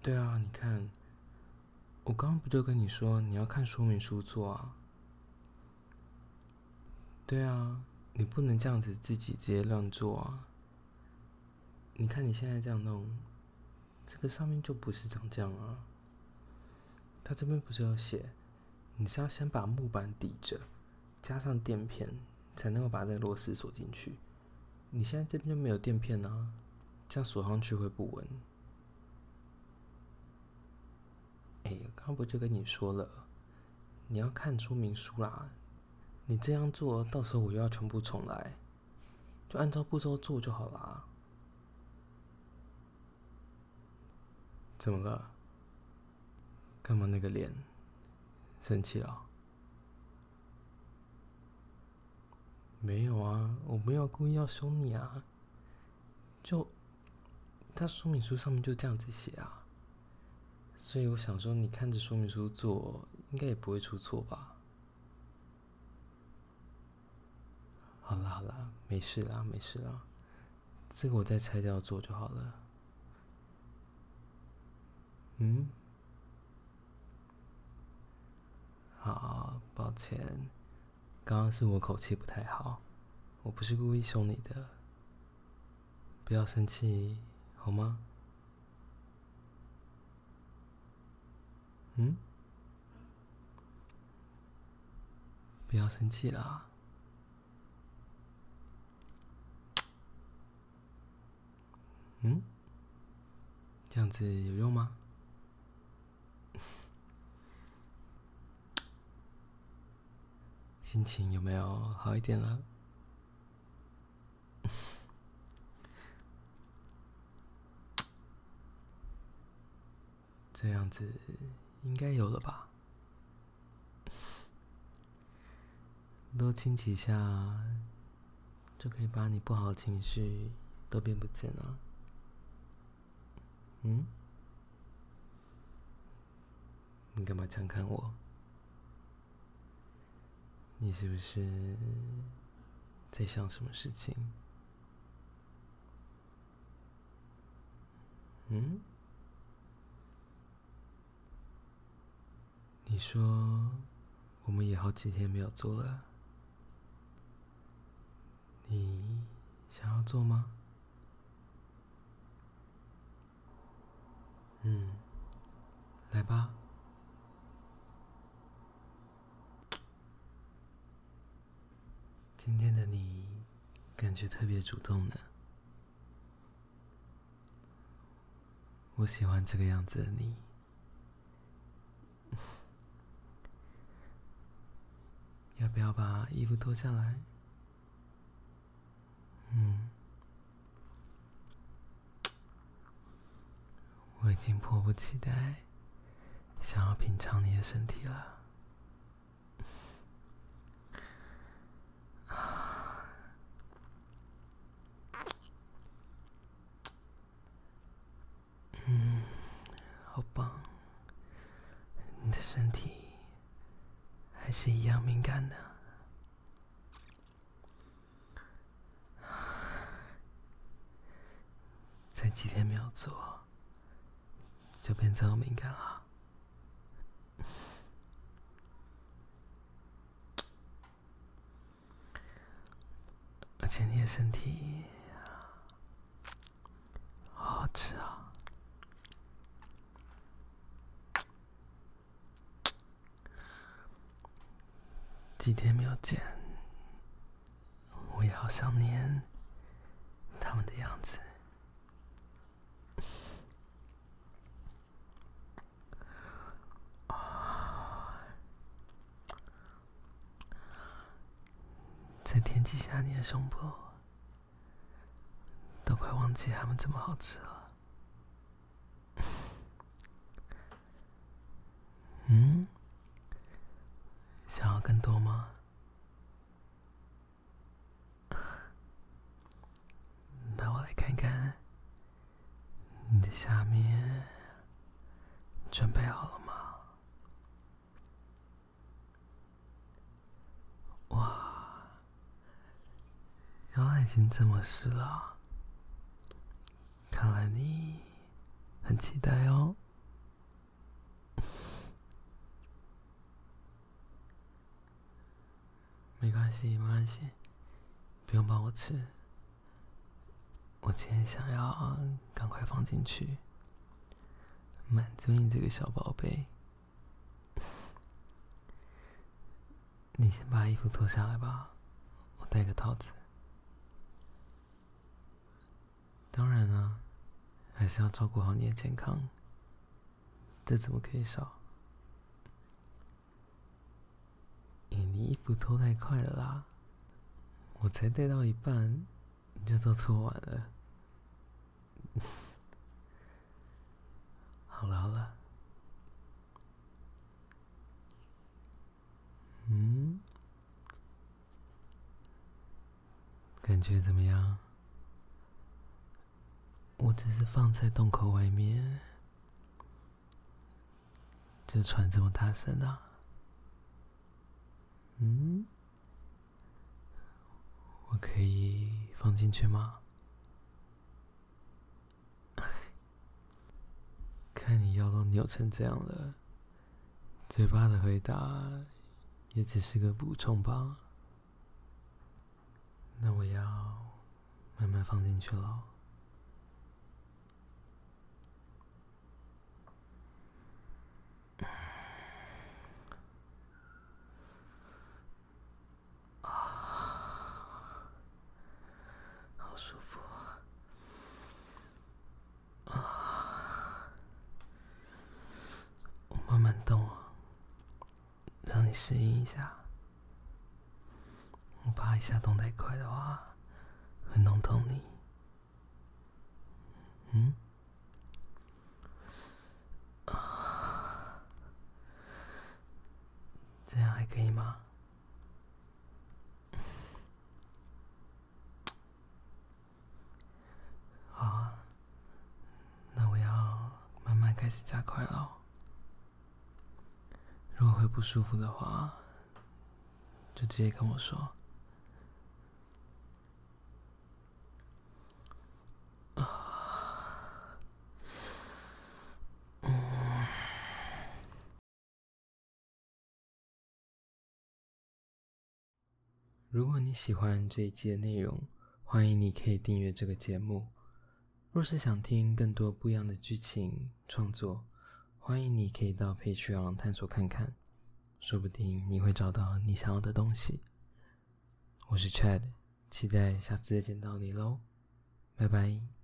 对啊，你看，我刚刚不就跟你说你要看说明书做啊？对啊，你不能这样子自己直接乱做啊！你看你现在这样弄，这个上面就不是长这样啊。它这边不是有写，你是要先把木板抵着，加上垫片，才能够把这个螺丝锁进去。你现在这边就没有垫片啊，这样锁上去会不稳。刚不就跟你说了，你要看说明书啦。你这样做，到时候我又要全部重来，就按照步骤做就好啦。怎么了？干嘛那个脸？生气了？没有啊，我没有故意要凶你啊。就，他说明书上面就这样子写啊。所以我想说，你看着说明书做，应该也不会出错吧？好啦好啦，没事啦没事啦，这个我再拆掉做就好了。嗯？好，抱歉，刚刚是我口气不太好，我不是故意凶你的，不要生气，好吗？嗯，不要生气啦。嗯，这样子有用吗？心情有没有好一点了？这样子。应该有了吧，多亲几下，就可以把你不好的情绪都变不见了。嗯？你干嘛这样看我？你是不是在想什么事情？嗯？你说，我们也好几天没有做了，你想要做吗？嗯，来吧。今天的你感觉特别主动呢，我喜欢这个样子的你。不要把衣服脱下来？嗯，我已经迫不及待想要品尝你的身体了。嗯，好棒，你的身体。还是一样敏感的，才几天没有做，就变这么敏感了。而且你的身体好好吃啊！几天没有见，我也好想念他们的样子。在天底下，你的胸部都快忘记他们这么好吃了。嗯，想要更多吗？那我来看看你的下面准备好了吗？哇，原来已经这么湿了，看来你很期待哦。没关系，没关系，不用帮我吃。我今天想要赶快放进去，满足你这个小宝贝。你先把衣服脱下来吧，我戴个套子。当然啊，还是要照顾好你的健康。这怎么可以少？欸，你衣服脱太快了啦！我才戴到一半，你就都脱完了。好了好了，嗯，感觉怎么样？我只是放在洞口外面，这船这么大声啊！嗯，我可以放进去吗？看你腰都扭成这样了，嘴巴的回答也只是个补充吧。那我要慢慢放进去了。你适应一下，我怕一下动太快的话，会弄痛你。嗯？啊，这样还可以吗？好，那我要慢慢开始加快了。不舒服的话，就直接跟我说。如果你喜欢这一期的内容，欢迎你可以订阅这个节目。若是想听更多不一样的剧情创作，欢迎你可以到 Patreon 探索看看，说不定你会找到你想要的东西。我是 Chad，期待下次再见到你喽，拜拜。